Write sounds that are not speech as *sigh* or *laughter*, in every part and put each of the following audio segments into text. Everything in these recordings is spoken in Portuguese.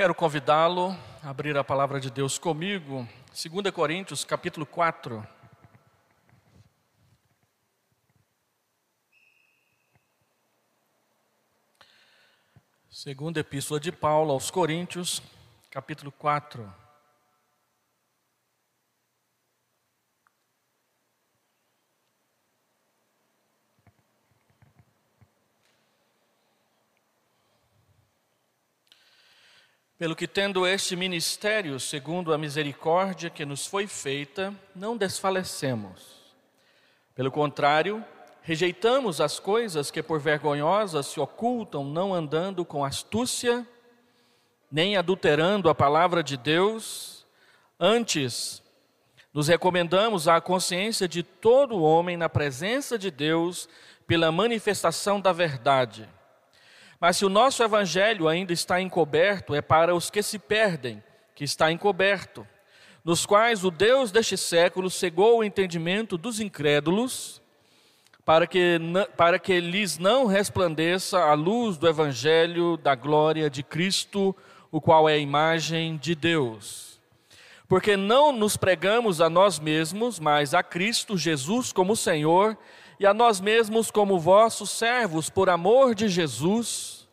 Quero convidá-lo a abrir a palavra de Deus comigo, 2 Coríntios, capítulo 4. Segunda Epístola de Paulo aos Coríntios, capítulo 4. Pelo que, tendo este ministério, segundo a misericórdia que nos foi feita, não desfalecemos. Pelo contrário, rejeitamos as coisas que por vergonhosas se ocultam, não andando com astúcia, nem adulterando a palavra de Deus. Antes, nos recomendamos à consciência de todo homem na presença de Deus pela manifestação da verdade mas se o nosso evangelho ainda está encoberto, é para os que se perdem, que está encoberto, nos quais o Deus deste século cegou o entendimento dos incrédulos, para que, para que lhes não resplandeça a luz do evangelho da glória de Cristo, o qual é a imagem de Deus. Porque não nos pregamos a nós mesmos, mas a Cristo Jesus como Senhor e a nós mesmos como vossos servos por amor de Jesus,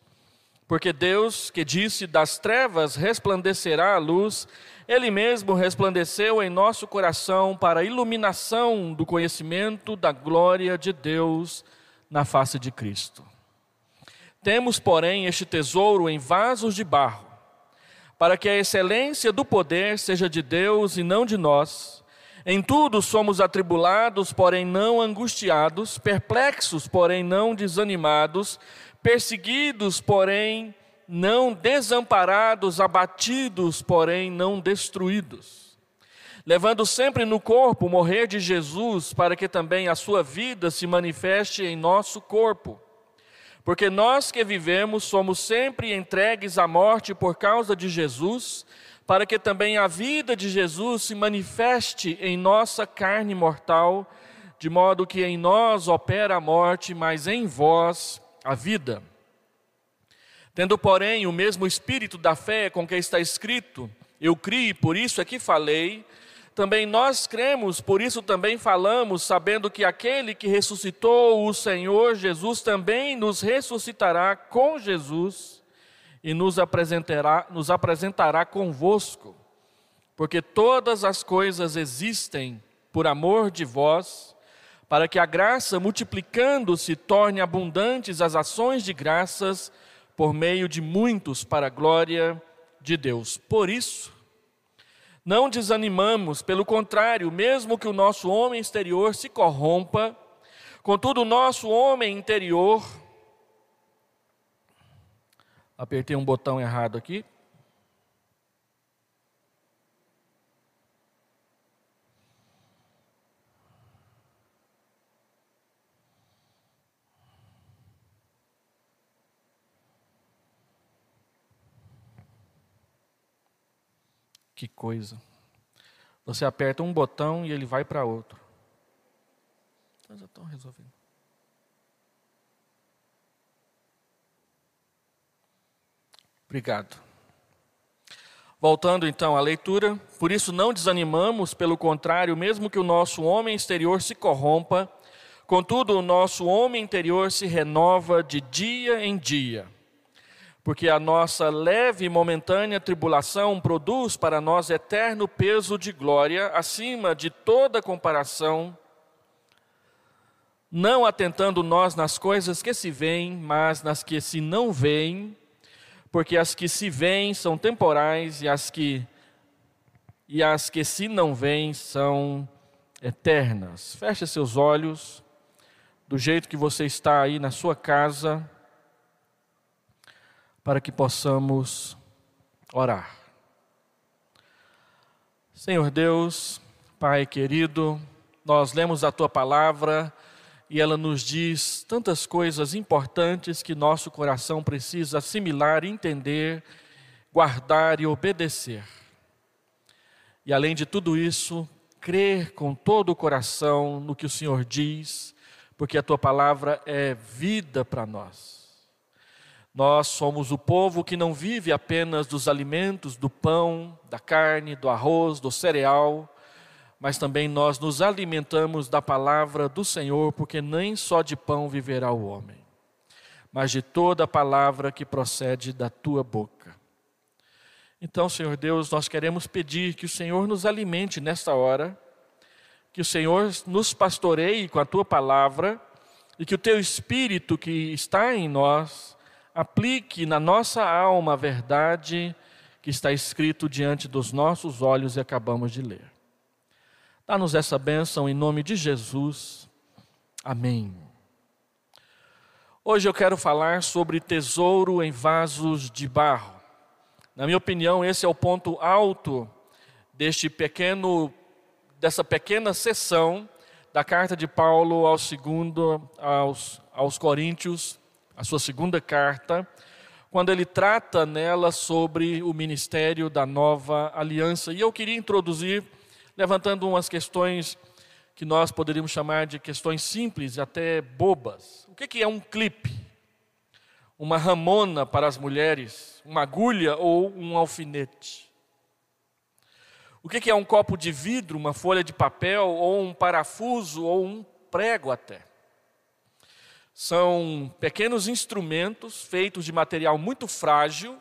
porque Deus, que disse: Das trevas resplandecerá a luz, Ele mesmo resplandeceu em nosso coração para a iluminação do conhecimento da glória de Deus na face de Cristo. Temos, porém, este tesouro em vasos de barro, para que a excelência do poder seja de Deus e não de nós em tudo somos atribulados, porém não angustiados, perplexos, porém não desanimados, perseguidos, porém não desamparados, abatidos, porém não destruídos. Levando sempre no corpo morrer de Jesus, para que também a sua vida se manifeste em nosso corpo. Porque nós que vivemos somos sempre entregues à morte por causa de Jesus, para que também a vida de Jesus se manifeste em nossa carne mortal, de modo que em nós opera a morte, mas em vós a vida. Tendo, porém, o mesmo espírito da fé com que está escrito, eu criei, por isso é que falei, também nós cremos, por isso também falamos, sabendo que aquele que ressuscitou o Senhor Jesus também nos ressuscitará com Jesus e nos apresentará, nos apresentará convosco, porque todas as coisas existem por amor de vós, para que a graça, multiplicando-se, torne abundantes as ações de graças por meio de muitos para a glória de Deus. Por isso, não desanimamos, pelo contrário, mesmo que o nosso homem exterior se corrompa, contudo, o nosso homem interior Apertei um botão errado aqui. Que coisa. Você aperta um botão e ele vai para outro. Então já estão resolvendo. Obrigado. Voltando então à leitura, por isso não desanimamos, pelo contrário, mesmo que o nosso homem exterior se corrompa, contudo o nosso homem interior se renova de dia em dia. Porque a nossa leve e momentânea tribulação produz para nós eterno peso de glória, acima de toda comparação, não atentando nós nas coisas que se veem, mas nas que se não veem, porque as que se veem são temporais e as que e as que se não veem são eternas. Feche seus olhos do jeito que você está aí na sua casa para que possamos orar. Senhor Deus, Pai querido, nós lemos a tua palavra e ela nos diz tantas coisas importantes que nosso coração precisa assimilar, entender, guardar e obedecer. E além de tudo isso, crer com todo o coração no que o Senhor diz, porque a tua palavra é vida para nós. Nós somos o povo que não vive apenas dos alimentos, do pão, da carne, do arroz, do cereal, mas também nós nos alimentamos da palavra do Senhor, porque nem só de pão viverá o homem, mas de toda a palavra que procede da tua boca. Então, Senhor Deus, nós queremos pedir que o Senhor nos alimente nesta hora, que o Senhor nos pastoreie com a tua palavra e que o teu espírito que está em nós aplique na nossa alma a verdade que está escrito diante dos nossos olhos e acabamos de ler. Dá-nos essa bênção em nome de Jesus. Amém. Hoje eu quero falar sobre tesouro em vasos de barro. Na minha opinião, esse é o ponto alto deste pequeno dessa pequena sessão da carta de Paulo ao segundo aos, aos Coríntios, a sua segunda carta, quando ele trata nela sobre o ministério da nova aliança. E eu queria introduzir, levantando umas questões que nós poderíamos chamar de questões simples, até bobas. O que é um clipe? Uma ramona para as mulheres, uma agulha ou um alfinete? O que é um copo de vidro, uma folha de papel, ou um parafuso, ou um prego até? São pequenos instrumentos feitos de material muito frágil,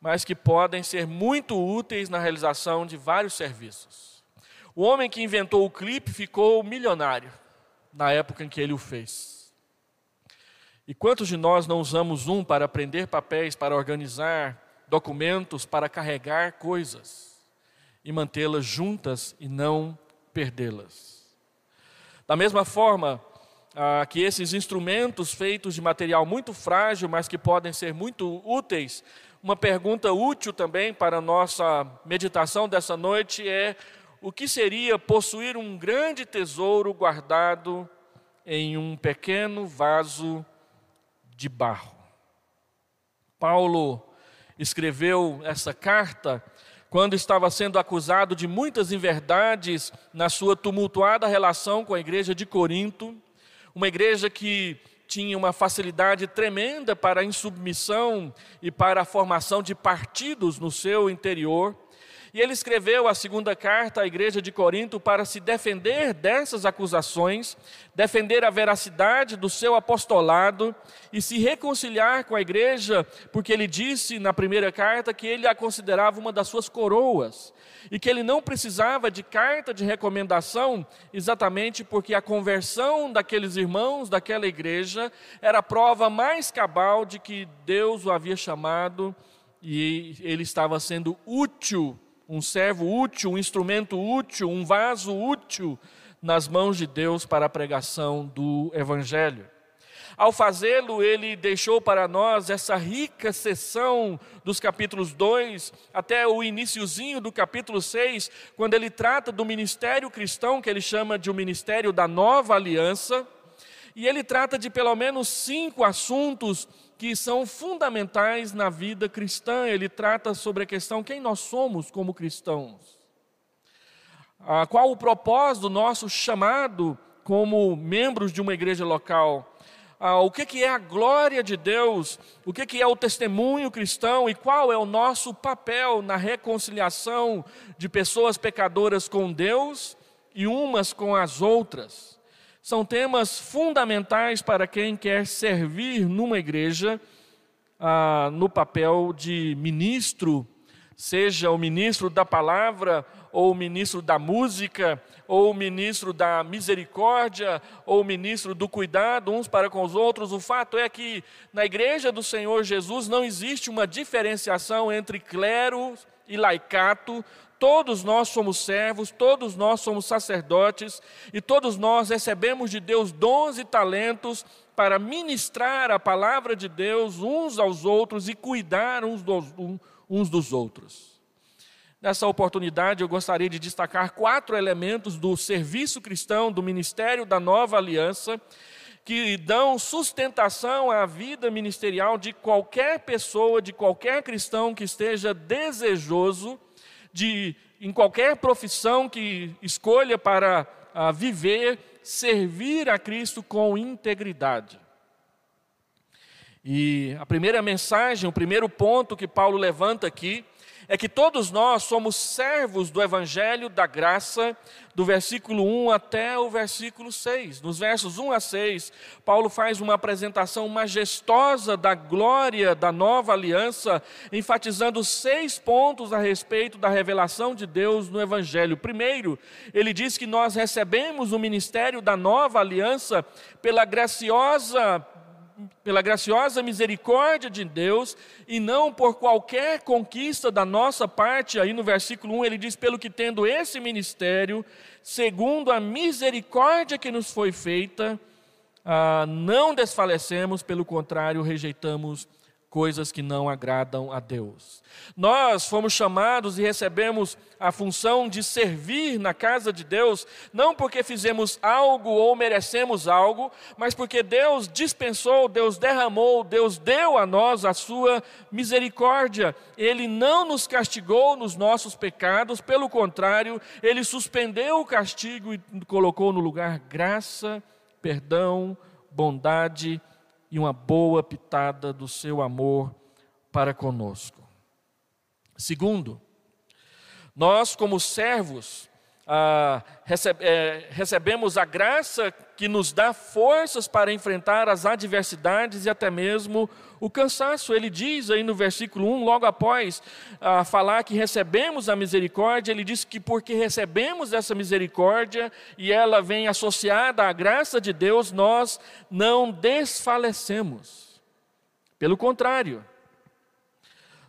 mas que podem ser muito úteis na realização de vários serviços. O homem que inventou o clipe ficou milionário na época em que ele o fez. E quantos de nós não usamos um para prender papéis, para organizar documentos, para carregar coisas e mantê-las juntas e não perdê-las? Da mesma forma, ah, que esses instrumentos feitos de material muito frágil, mas que podem ser muito úteis, uma pergunta útil também para a nossa meditação dessa noite é: o que seria possuir um grande tesouro guardado em um pequeno vaso de barro? Paulo escreveu essa carta quando estava sendo acusado de muitas inverdades na sua tumultuada relação com a igreja de Corinto uma igreja que tinha uma facilidade tremenda para a insubmissão e para a formação de partidos no seu interior. E ele escreveu a segunda carta à igreja de Corinto para se defender dessas acusações, defender a veracidade do seu apostolado e se reconciliar com a igreja, porque ele disse na primeira carta que ele a considerava uma das suas coroas e que ele não precisava de carta de recomendação, exatamente porque a conversão daqueles irmãos daquela igreja era a prova mais cabal de que Deus o havia chamado e ele estava sendo útil um servo útil, um instrumento útil, um vaso útil nas mãos de Deus para a pregação do Evangelho. Ao fazê-lo, ele deixou para nós essa rica sessão dos capítulos 2 até o iníciozinho do capítulo 6, quando ele trata do ministério cristão, que ele chama de o ministério da nova aliança, e ele trata de pelo menos cinco assuntos que são fundamentais na vida cristã. Ele trata sobre a questão quem nós somos como cristãos. Qual o propósito do nosso chamado como membros de uma igreja local? Ah, o que, é a glória de Deus? O que é o testemunho cristão? E qual é o nosso papel na reconciliação de pessoas pecadoras com Deus e umas com as outras? São temas fundamentais para quem quer servir numa igreja ah, no papel de ministro, seja o ministro da palavra, ou o ministro da música, ou o ministro da misericórdia, ou o ministro do cuidado uns para com os outros. O fato é que na igreja do Senhor Jesus não existe uma diferenciação entre clero e laicato, Todos nós somos servos, todos nós somos sacerdotes e todos nós recebemos de Deus dons e talentos para ministrar a palavra de Deus uns aos outros e cuidar uns dos, uns dos outros. Nessa oportunidade, eu gostaria de destacar quatro elementos do serviço cristão, do ministério da nova aliança, que dão sustentação à vida ministerial de qualquer pessoa, de qualquer cristão que esteja desejoso de em qualquer profissão que escolha para uh, viver, servir a Cristo com integridade. E a primeira mensagem, o primeiro ponto que Paulo levanta aqui, é que todos nós somos servos do Evangelho da graça, do versículo 1 até o versículo 6. Nos versos 1 a 6, Paulo faz uma apresentação majestosa da glória da nova aliança, enfatizando seis pontos a respeito da revelação de Deus no Evangelho. Primeiro, ele diz que nós recebemos o ministério da nova aliança pela graciosa pela graciosa misericórdia de Deus e não por qualquer conquista da nossa parte. Aí no versículo 1 ele diz: Pelo que tendo esse ministério, segundo a misericórdia que nos foi feita, ah, não desfalecemos, pelo contrário, rejeitamos coisas que não agradam a Deus. Nós fomos chamados e recebemos a função de servir na casa de Deus, não porque fizemos algo ou merecemos algo, mas porque Deus dispensou, Deus derramou, Deus deu a nós a sua misericórdia. Ele não nos castigou nos nossos pecados, pelo contrário, ele suspendeu o castigo e colocou no lugar graça, perdão, bondade e uma boa pitada do seu amor para conosco. Segundo, nós, como servos, ah, recebe, é, recebemos a graça que nos dá forças para enfrentar as adversidades e até mesmo o cansaço. Ele diz aí no versículo 1, logo após ah, falar que recebemos a misericórdia, ele diz que porque recebemos essa misericórdia e ela vem associada à graça de Deus, nós não desfalecemos. Pelo contrário,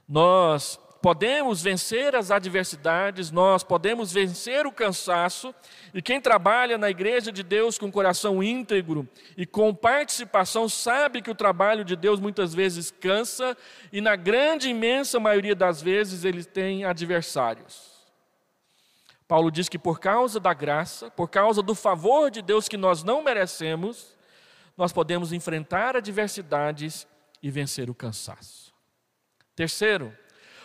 nós podemos vencer as adversidades, nós podemos vencer o cansaço, e quem trabalha na igreja de Deus com coração íntegro e com participação sabe que o trabalho de Deus muitas vezes cansa, e na grande, imensa maioria das vezes ele tem adversários. Paulo diz que por causa da graça, por causa do favor de Deus que nós não merecemos, nós podemos enfrentar adversidades e vencer o cansaço. Terceiro,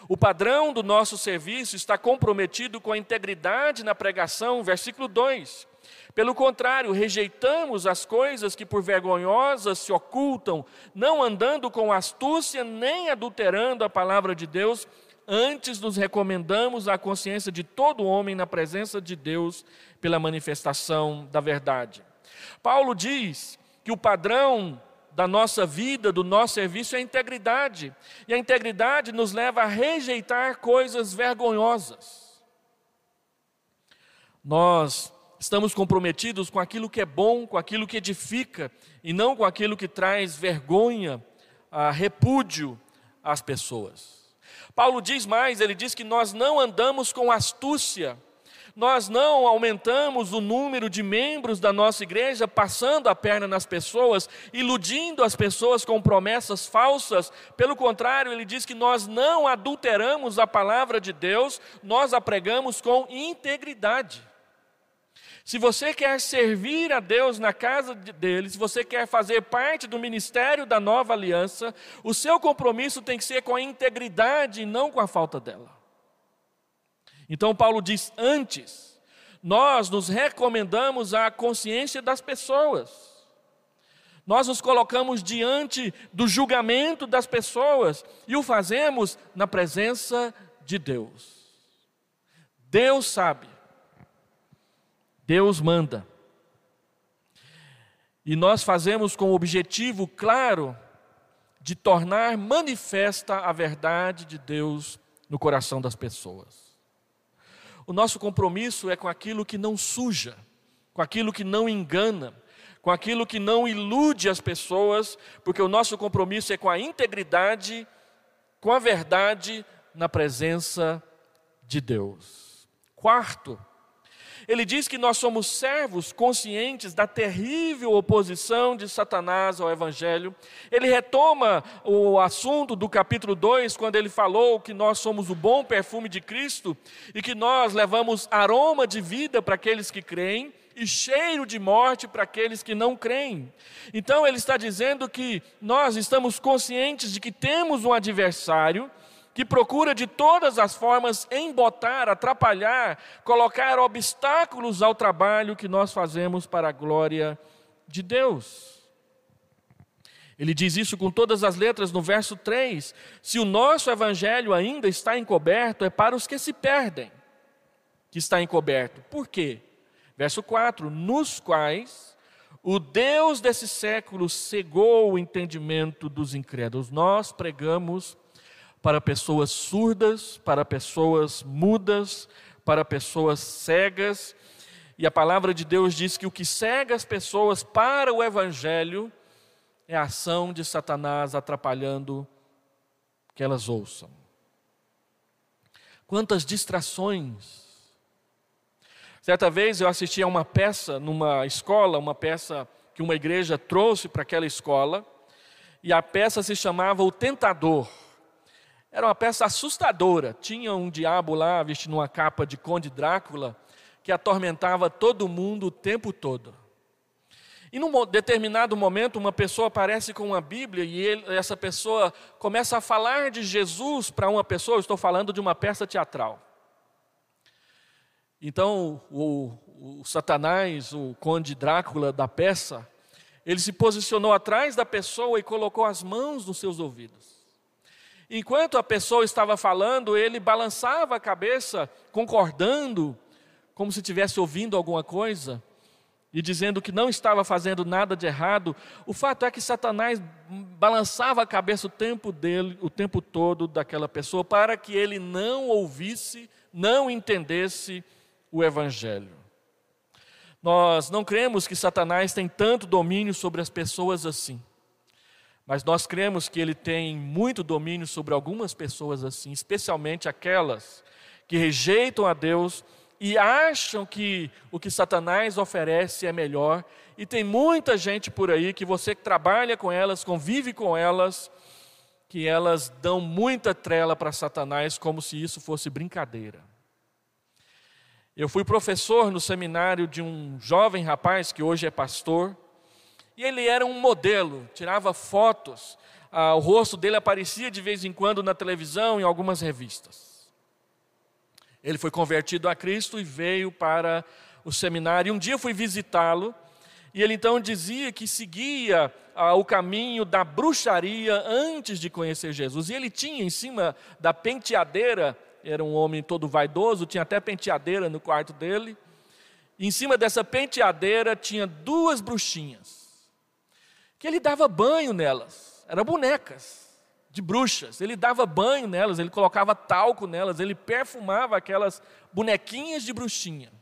o padrão do nosso serviço está comprometido com a integridade na pregação, versículo 2. Pelo contrário, rejeitamos as coisas que por vergonhosas se ocultam, não andando com astúcia nem adulterando a palavra de Deus, antes nos recomendamos à consciência de todo homem na presença de Deus pela manifestação da verdade. Paulo diz que o padrão da nossa vida, do nosso serviço é a integridade. E a integridade nos leva a rejeitar coisas vergonhosas. Nós estamos comprometidos com aquilo que é bom, com aquilo que edifica, e não com aquilo que traz vergonha, repúdio às pessoas. Paulo diz mais, ele diz que nós não andamos com astúcia, nós não aumentamos o número de membros da nossa igreja passando a perna nas pessoas, iludindo as pessoas com promessas falsas. Pelo contrário, ele diz que nós não adulteramos a palavra de Deus, nós a pregamos com integridade. Se você quer servir a Deus na casa dele, se você quer fazer parte do ministério da nova aliança, o seu compromisso tem que ser com a integridade e não com a falta dela. Então, Paulo diz: antes, nós nos recomendamos à consciência das pessoas. Nós nos colocamos diante do julgamento das pessoas e o fazemos na presença de Deus. Deus sabe, Deus manda. E nós fazemos com o objetivo claro de tornar manifesta a verdade de Deus no coração das pessoas. O nosso compromisso é com aquilo que não suja, com aquilo que não engana, com aquilo que não ilude as pessoas, porque o nosso compromisso é com a integridade, com a verdade na presença de Deus. Quarto, ele diz que nós somos servos conscientes da terrível oposição de Satanás ao Evangelho. Ele retoma o assunto do capítulo 2, quando ele falou que nós somos o bom perfume de Cristo e que nós levamos aroma de vida para aqueles que creem e cheiro de morte para aqueles que não creem. Então ele está dizendo que nós estamos conscientes de que temos um adversário que procura de todas as formas embotar, atrapalhar, colocar obstáculos ao trabalho que nós fazemos para a glória de Deus. Ele diz isso com todas as letras no verso 3. Se o nosso evangelho ainda está encoberto, é para os que se perdem que está encoberto. Por quê? Verso 4: Nos quais o Deus desse século cegou o entendimento dos incrédulos. Nós pregamos para pessoas surdas, para pessoas mudas, para pessoas cegas. E a palavra de Deus diz que o que cega as pessoas para o evangelho é a ação de Satanás atrapalhando que elas ouçam. Quantas distrações. Certa vez eu assisti a uma peça numa escola, uma peça que uma igreja trouxe para aquela escola, e a peça se chamava O Tentador. Era uma peça assustadora. Tinha um diabo lá vestindo uma capa de Conde Drácula que atormentava todo mundo o tempo todo. E num determinado momento, uma pessoa aparece com uma Bíblia e ele, essa pessoa começa a falar de Jesus para uma pessoa. Eu estou falando de uma peça teatral. Então, o, o Satanás, o Conde Drácula da peça, ele se posicionou atrás da pessoa e colocou as mãos nos seus ouvidos. Enquanto a pessoa estava falando, ele balançava a cabeça, concordando, como se estivesse ouvindo alguma coisa e dizendo que não estava fazendo nada de errado, o fato é que Satanás balançava a cabeça o tempo dele, o tempo todo daquela pessoa, para que ele não ouvisse, não entendesse o evangelho. Nós não cremos que Satanás tem tanto domínio sobre as pessoas assim. Mas nós cremos que ele tem muito domínio sobre algumas pessoas assim, especialmente aquelas que rejeitam a Deus e acham que o que Satanás oferece é melhor. E tem muita gente por aí que você trabalha com elas, convive com elas, que elas dão muita trela para Satanás como se isso fosse brincadeira. Eu fui professor no seminário de um jovem rapaz que hoje é pastor, ele era um modelo, tirava fotos, ah, o rosto dele aparecia de vez em quando na televisão, em algumas revistas. Ele foi convertido a Cristo e veio para o seminário. E um dia fui visitá-lo e ele então dizia que seguia ah, o caminho da bruxaria antes de conhecer Jesus. E ele tinha em cima da penteadeira, era um homem todo vaidoso, tinha até penteadeira no quarto dele. E em cima dessa penteadeira tinha duas bruxinhas, que ele dava banho nelas, eram bonecas de bruxas. Ele dava banho nelas, ele colocava talco nelas, ele perfumava aquelas bonequinhas de bruxinha.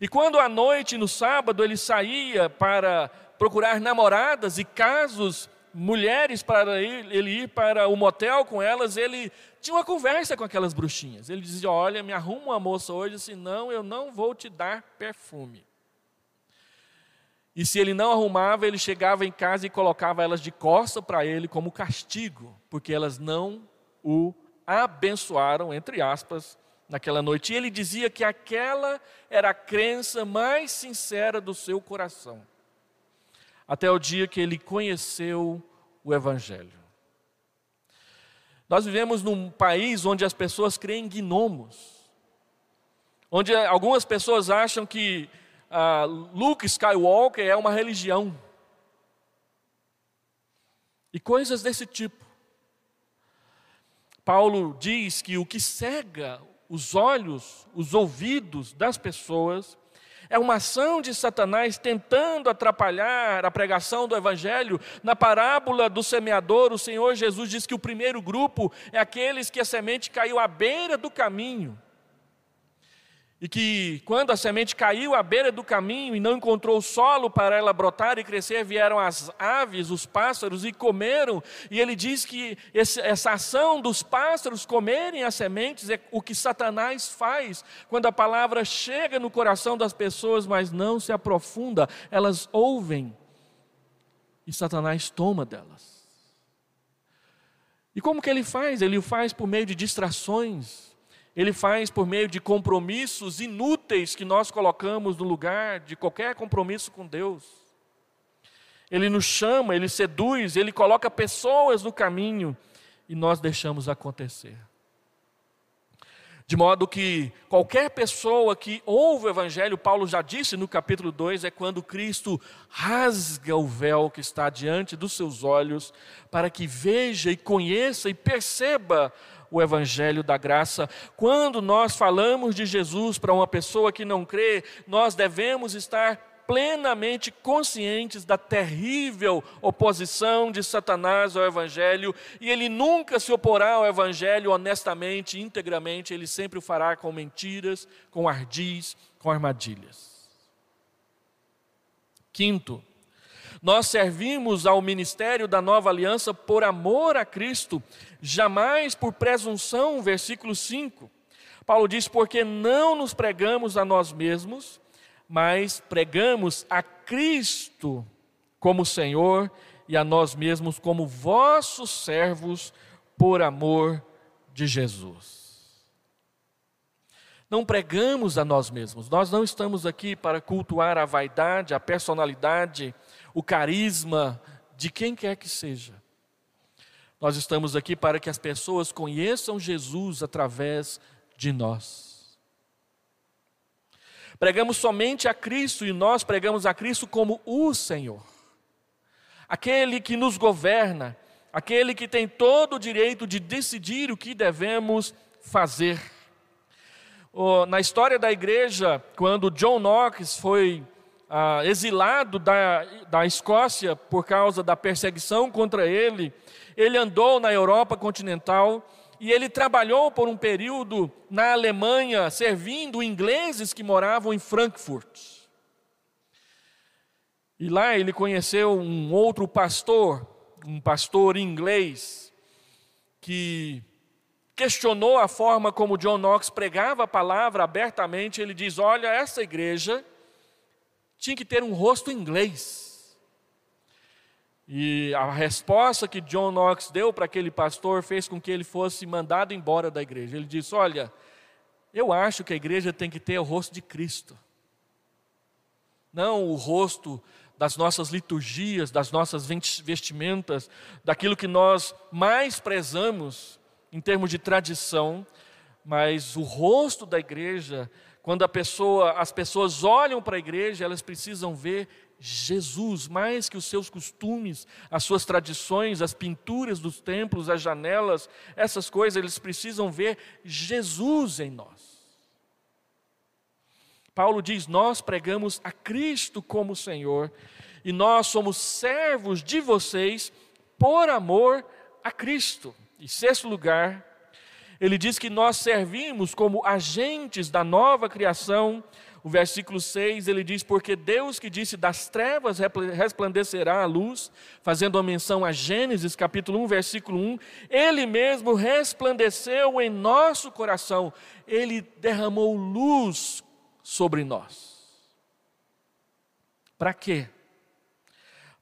E quando à noite, no sábado, ele saía para procurar namoradas e casos, mulheres para ele ir para o motel com elas, ele tinha uma conversa com aquelas bruxinhas. Ele dizia: Olha, me arruma uma moça hoje, senão eu não vou te dar perfume. E se ele não arrumava, ele chegava em casa e colocava elas de costa para ele como castigo, porque elas não o abençoaram, entre aspas, naquela noite. E ele dizia que aquela era a crença mais sincera do seu coração, até o dia que ele conheceu o Evangelho. Nós vivemos num país onde as pessoas creem em gnomos, onde algumas pessoas acham que uh, Luke Skywalker é uma religião. E coisas desse tipo. Paulo diz que o que cega os olhos, os ouvidos das pessoas, é uma ação de Satanás tentando atrapalhar a pregação do Evangelho. Na parábola do semeador, o Senhor Jesus diz que o primeiro grupo é aqueles que a semente caiu à beira do caminho. E que quando a semente caiu à beira do caminho e não encontrou solo para ela brotar e crescer, vieram as aves, os pássaros e comeram. E ele diz que essa ação dos pássaros comerem as sementes é o que Satanás faz quando a palavra chega no coração das pessoas, mas não se aprofunda. Elas ouvem e Satanás toma delas. E como que ele faz? Ele o faz por meio de distrações ele faz por meio de compromissos inúteis que nós colocamos no lugar de qualquer compromisso com Deus. Ele nos chama, ele seduz, ele coloca pessoas no caminho e nós deixamos acontecer. De modo que qualquer pessoa que ouve o Evangelho, Paulo já disse no capítulo 2, é quando Cristo rasga o véu que está diante dos seus olhos, para que veja e conheça e perceba o Evangelho da graça. Quando nós falamos de Jesus para uma pessoa que não crê, nós devemos estar plenamente conscientes da terrível oposição de Satanás ao Evangelho, e ele nunca se oporá ao Evangelho honestamente, integramente, ele sempre o fará com mentiras, com ardis, com armadilhas. Quinto, nós servimos ao ministério da nova aliança por amor a Cristo, jamais por presunção, versículo 5. Paulo diz: Porque não nos pregamos a nós mesmos, mas pregamos a Cristo como Senhor e a nós mesmos como vossos servos por amor de Jesus. Não pregamos a nós mesmos, nós não estamos aqui para cultuar a vaidade, a personalidade, o carisma de quem quer que seja. Nós estamos aqui para que as pessoas conheçam Jesus através de nós. Pregamos somente a Cristo e nós pregamos a Cristo como o Senhor, aquele que nos governa, aquele que tem todo o direito de decidir o que devemos fazer. Na história da igreja, quando John Knox foi ah, exilado da, da Escócia por causa da perseguição contra ele, ele andou na Europa continental e ele trabalhou por um período na Alemanha, servindo ingleses que moravam em Frankfurt. E lá ele conheceu um outro pastor, um pastor inglês, que questionou a forma como John Knox pregava a palavra abertamente. Ele diz: Olha, essa igreja tinha que ter um rosto inglês. E a resposta que John Knox deu para aquele pastor fez com que ele fosse mandado embora da igreja. Ele disse: Olha, eu acho que a igreja tem que ter o rosto de Cristo, não o rosto das nossas liturgias, das nossas vestimentas, daquilo que nós mais prezamos em termos de tradição, mas o rosto da igreja, quando a pessoa, as pessoas olham para a igreja, elas precisam ver Jesus, mais que os seus costumes, as suas tradições, as pinturas dos templos, as janelas, essas coisas, eles precisam ver Jesus em nós. Paulo diz: Nós pregamos a Cristo como Senhor e nós somos servos de vocês por amor a Cristo. Em sexto lugar, ele diz que nós servimos como agentes da nova criação o versículo 6 ele diz: Porque Deus que disse das trevas resplandecerá a luz, fazendo uma menção a Gênesis capítulo 1, versículo 1, Ele mesmo resplandeceu em nosso coração, Ele derramou luz sobre nós. Para quê?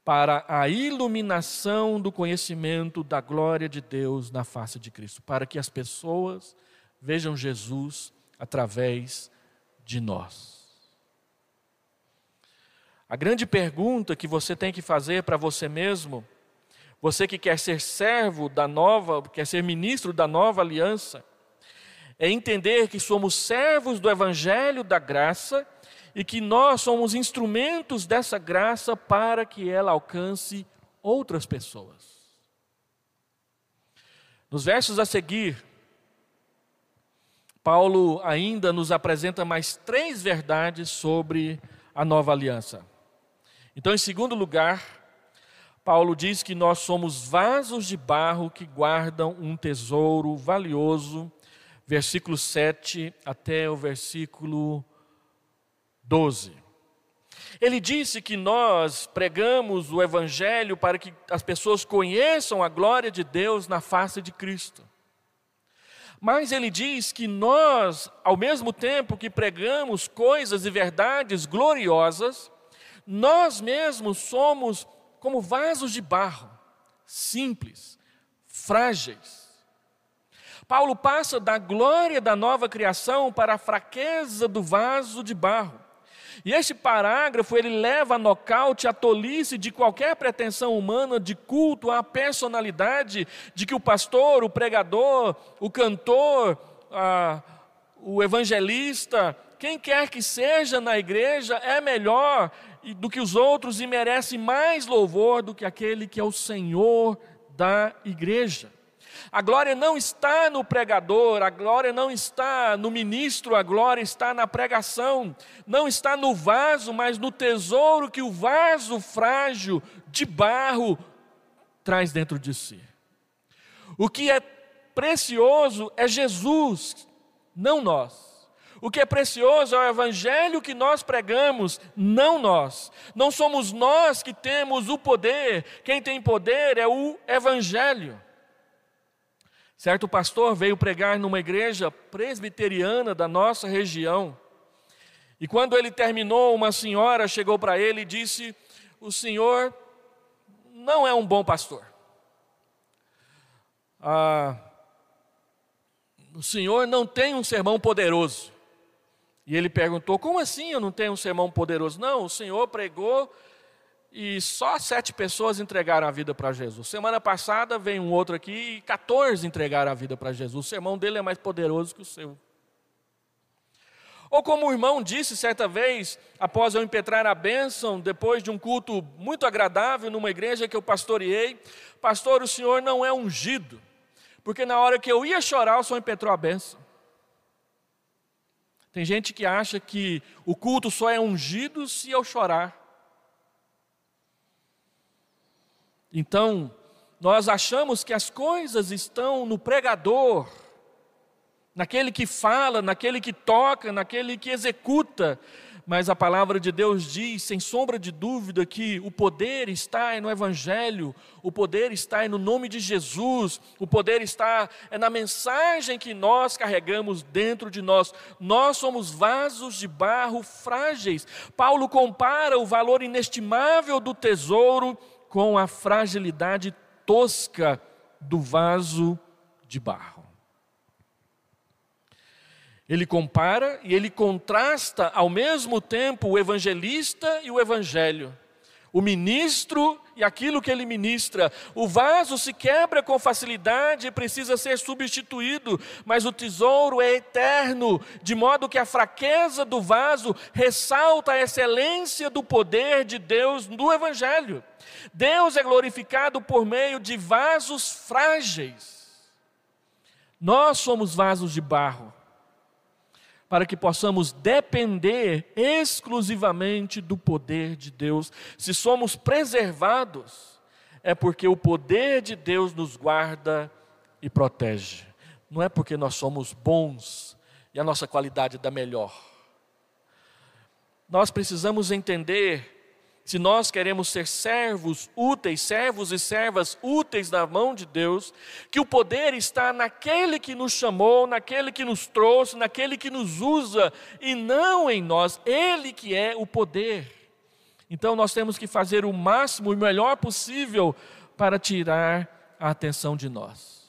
Para a iluminação do conhecimento da glória de Deus na face de Cristo, para que as pessoas vejam Jesus através de nós. A grande pergunta que você tem que fazer para você mesmo, você que quer ser servo da nova, quer ser ministro da nova aliança, é entender que somos servos do evangelho da graça e que nós somos instrumentos dessa graça para que ela alcance outras pessoas. Nos versos a seguir, Paulo ainda nos apresenta mais três verdades sobre a nova aliança. Então, em segundo lugar, Paulo diz que nós somos vasos de barro que guardam um tesouro valioso, versículo 7 até o versículo 12. Ele disse que nós pregamos o Evangelho para que as pessoas conheçam a glória de Deus na face de Cristo. Mas ele diz que nós, ao mesmo tempo que pregamos coisas e verdades gloriosas, nós mesmos somos como vasos de barro, simples, frágeis. Paulo passa da glória da nova criação para a fraqueza do vaso de barro. E este parágrafo ele leva a nocaute a tolice de qualquer pretensão humana de culto à personalidade de que o pastor, o pregador, o cantor, a, o evangelista, quem quer que seja na igreja, é melhor do que os outros e merece mais louvor do que aquele que é o Senhor da igreja. A glória não está no pregador, a glória não está no ministro, a glória está na pregação, não está no vaso, mas no tesouro que o vaso frágil de barro traz dentro de si. O que é precioso é Jesus, não nós. O que é precioso é o evangelho que nós pregamos, não nós. Não somos nós que temos o poder, quem tem poder é o evangelho. Certo pastor veio pregar numa igreja presbiteriana da nossa região. E quando ele terminou, uma senhora chegou para ele e disse: O senhor não é um bom pastor. Ah, o senhor não tem um sermão poderoso. E ele perguntou: Como assim eu não tenho um sermão poderoso? Não, o senhor pregou e só sete pessoas entregaram a vida para Jesus. Semana passada veio um outro aqui e 14 entregaram a vida para Jesus. O sermão dele é mais poderoso que o seu. Ou como o irmão disse certa vez, após eu impetrar a bênção, depois de um culto muito agradável numa igreja que eu pastoreei, pastor, o senhor não é ungido, porque na hora que eu ia chorar, o senhor impetrou a bênção. Tem gente que acha que o culto só é ungido se eu chorar. Então, nós achamos que as coisas estão no pregador, naquele que fala, naquele que toca, naquele que executa, mas a palavra de Deus diz, sem sombra de dúvida, que o poder está no Evangelho, o poder está no nome de Jesus, o poder está é na mensagem que nós carregamos dentro de nós. Nós somos vasos de barro frágeis. Paulo compara o valor inestimável do tesouro com a fragilidade tosca do vaso de barro. Ele compara e ele contrasta ao mesmo tempo o evangelista e o evangelho. O ministro e aquilo que ele ministra. O vaso se quebra com facilidade e precisa ser substituído, mas o tesouro é eterno, de modo que a fraqueza do vaso ressalta a excelência do poder de Deus no Evangelho. Deus é glorificado por meio de vasos frágeis. Nós somos vasos de barro para que possamos depender exclusivamente do poder de Deus. Se somos preservados, é porque o poder de Deus nos guarda e protege. Não é porque nós somos bons e a nossa qualidade dá melhor. Nós precisamos entender se nós queremos ser servos úteis, servos e servas úteis na mão de Deus, que o poder está naquele que nos chamou, naquele que nos trouxe, naquele que nos usa, e não em nós, Ele que é o poder. Então nós temos que fazer o máximo, o melhor possível para tirar a atenção de nós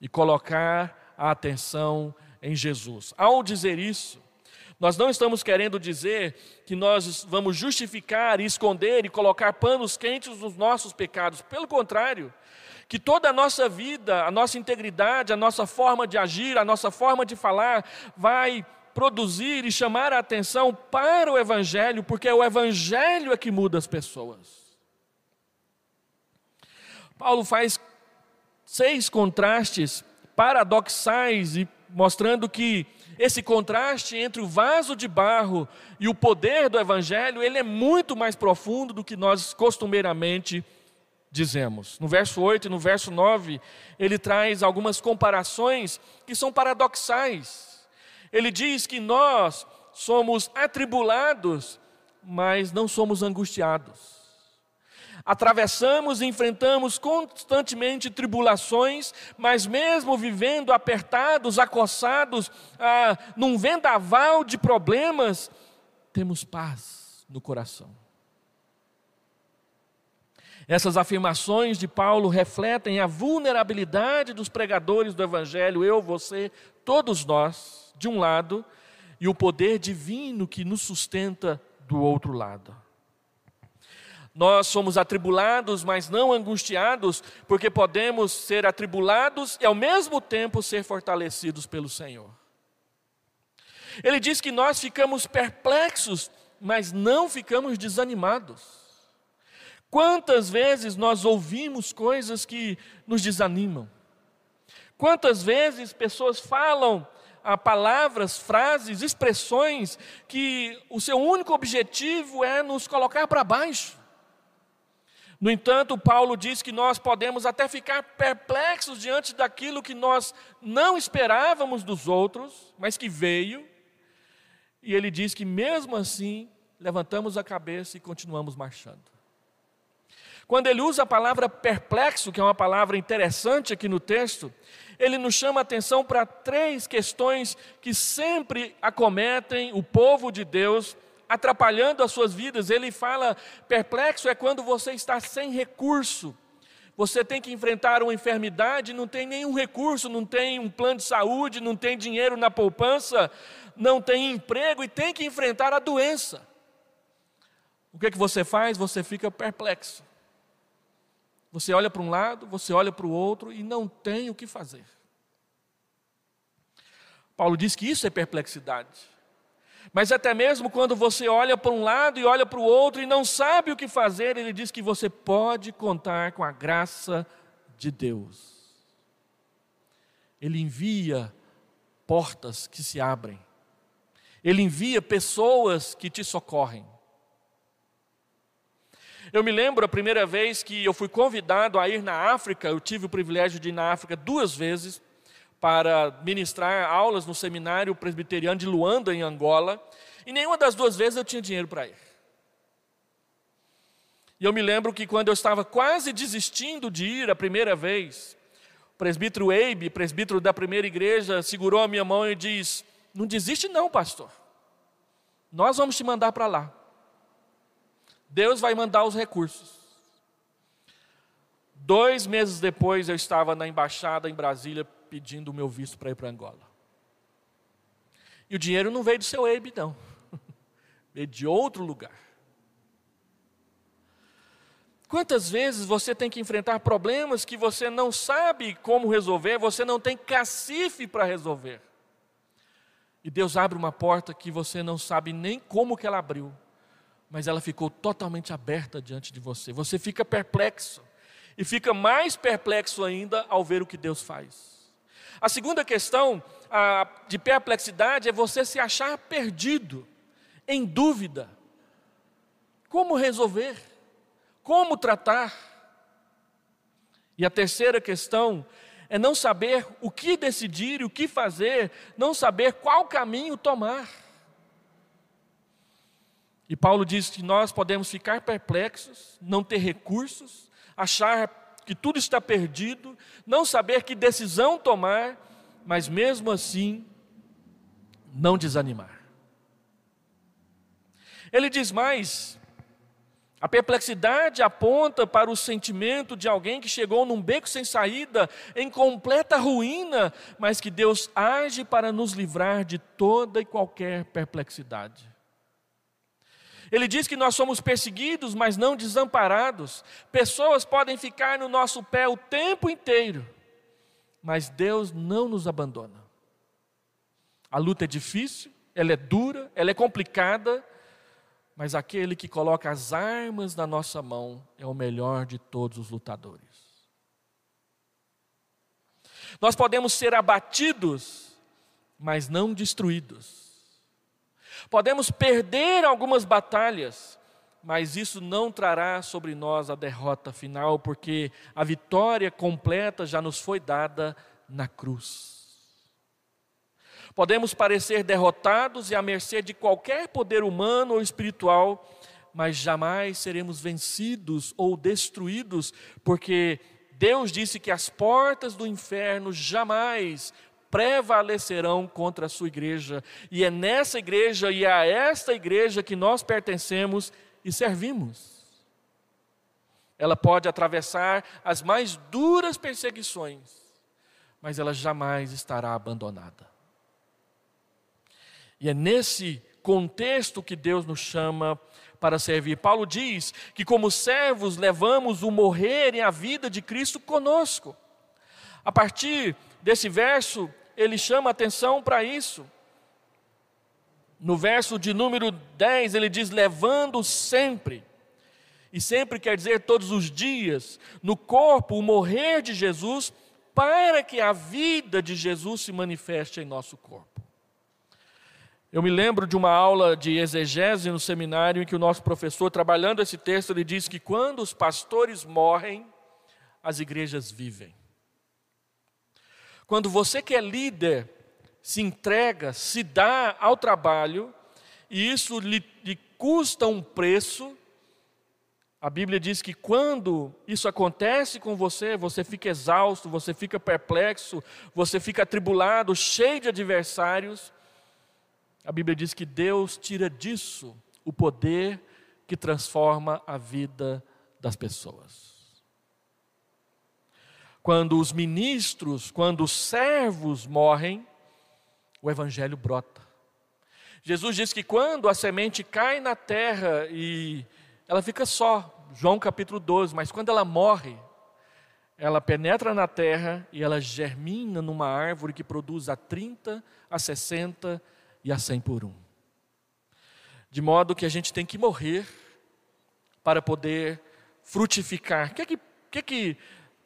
e colocar a atenção em Jesus. Ao dizer isso, nós não estamos querendo dizer que nós vamos justificar e esconder e colocar panos quentes nos nossos pecados. Pelo contrário, que toda a nossa vida, a nossa integridade, a nossa forma de agir, a nossa forma de falar vai produzir e chamar a atenção para o Evangelho, porque é o Evangelho é que muda as pessoas. Paulo faz seis contrastes paradoxais e mostrando que esse contraste entre o vaso de barro e o poder do evangelho, ele é muito mais profundo do que nós costumeiramente dizemos. No verso 8 e no verso 9, ele traz algumas comparações que são paradoxais. Ele diz que nós somos atribulados, mas não somos angustiados atravessamos e enfrentamos constantemente tribulações, mas mesmo vivendo apertados, acossados, ah, num vendaval de problemas, temos paz no coração. Essas afirmações de Paulo refletem a vulnerabilidade dos pregadores do Evangelho, eu, você, todos nós, de um lado, e o poder divino que nos sustenta do outro lado. Nós somos atribulados, mas não angustiados, porque podemos ser atribulados e ao mesmo tempo ser fortalecidos pelo Senhor. Ele diz que nós ficamos perplexos, mas não ficamos desanimados. Quantas vezes nós ouvimos coisas que nos desanimam? Quantas vezes pessoas falam a palavras, frases, expressões que o seu único objetivo é nos colocar para baixo. No entanto, Paulo diz que nós podemos até ficar perplexos diante daquilo que nós não esperávamos dos outros, mas que veio. E ele diz que mesmo assim, levantamos a cabeça e continuamos marchando. Quando ele usa a palavra perplexo, que é uma palavra interessante aqui no texto, ele nos chama a atenção para três questões que sempre acometem o povo de Deus, atrapalhando as suas vidas. Ele fala: perplexo é quando você está sem recurso. Você tem que enfrentar uma enfermidade, não tem nenhum recurso, não tem um plano de saúde, não tem dinheiro na poupança, não tem emprego e tem que enfrentar a doença. O que, é que você faz? Você fica perplexo. Você olha para um lado, você olha para o outro e não tem o que fazer. Paulo diz que isso é perplexidade. Mas até mesmo quando você olha para um lado e olha para o outro e não sabe o que fazer, ele diz que você pode contar com a graça de Deus. Ele envia portas que se abrem. Ele envia pessoas que te socorrem. Eu me lembro a primeira vez que eu fui convidado a ir na África, eu tive o privilégio de ir na África duas vezes para ministrar aulas no seminário presbiteriano de Luanda, em Angola, e nenhuma das duas vezes eu tinha dinheiro para ir. E eu me lembro que quando eu estava quase desistindo de ir a primeira vez, o presbítero Eibe, presbítero da primeira igreja, segurou a minha mão e disse: Não desiste, não, pastor. Nós vamos te mandar para lá. Deus vai mandar os recursos. Dois meses depois, eu estava na embaixada em Brasília pedindo o meu visto para ir para Angola. E o dinheiro não veio do seu EIB, não. *laughs* Veio de outro lugar. Quantas vezes você tem que enfrentar problemas que você não sabe como resolver, você não tem cacife para resolver. E Deus abre uma porta que você não sabe nem como que ela abriu mas ela ficou totalmente aberta diante de você. Você fica perplexo e fica mais perplexo ainda ao ver o que Deus faz. A segunda questão a, de perplexidade é você se achar perdido, em dúvida. Como resolver? Como tratar? E a terceira questão é não saber o que decidir, o que fazer, não saber qual caminho tomar. E Paulo diz que nós podemos ficar perplexos, não ter recursos, achar que tudo está perdido, não saber que decisão tomar, mas mesmo assim não desanimar. Ele diz mais: a perplexidade aponta para o sentimento de alguém que chegou num beco sem saída, em completa ruína, mas que Deus age para nos livrar de toda e qualquer perplexidade. Ele diz que nós somos perseguidos, mas não desamparados. Pessoas podem ficar no nosso pé o tempo inteiro, mas Deus não nos abandona. A luta é difícil, ela é dura, ela é complicada, mas aquele que coloca as armas na nossa mão é o melhor de todos os lutadores. Nós podemos ser abatidos, mas não destruídos. Podemos perder algumas batalhas, mas isso não trará sobre nós a derrota final, porque a vitória completa já nos foi dada na cruz. Podemos parecer derrotados e à mercê de qualquer poder humano ou espiritual, mas jamais seremos vencidos ou destruídos, porque Deus disse que as portas do inferno jamais prevalecerão contra a sua igreja. E é nessa igreja e a esta igreja que nós pertencemos e servimos. Ela pode atravessar as mais duras perseguições, mas ela jamais estará abandonada. E é nesse contexto que Deus nos chama para servir. Paulo diz que, como servos, levamos o morrer e a vida de Cristo conosco. A partir desse verso, ele chama atenção para isso. No verso de número 10, ele diz: levando sempre. E sempre quer dizer todos os dias, no corpo, o morrer de Jesus, para que a vida de Jesus se manifeste em nosso corpo. Eu me lembro de uma aula de exegese no seminário em que o nosso professor, trabalhando esse texto, ele diz que quando os pastores morrem, as igrejas vivem. Quando você que é líder se entrega, se dá ao trabalho, e isso lhe, lhe custa um preço, a Bíblia diz que quando isso acontece com você, você fica exausto, você fica perplexo, você fica atribulado, cheio de adversários. A Bíblia diz que Deus tira disso o poder que transforma a vida das pessoas. Quando os ministros, quando os servos morrem, o evangelho brota. Jesus diz que quando a semente cai na terra e ela fica só, João capítulo 12, mas quando ela morre, ela penetra na terra e ela germina numa árvore que produz a 30, a 60 e a 100 por um. De modo que a gente tem que morrer para poder frutificar. O que é que, que, é que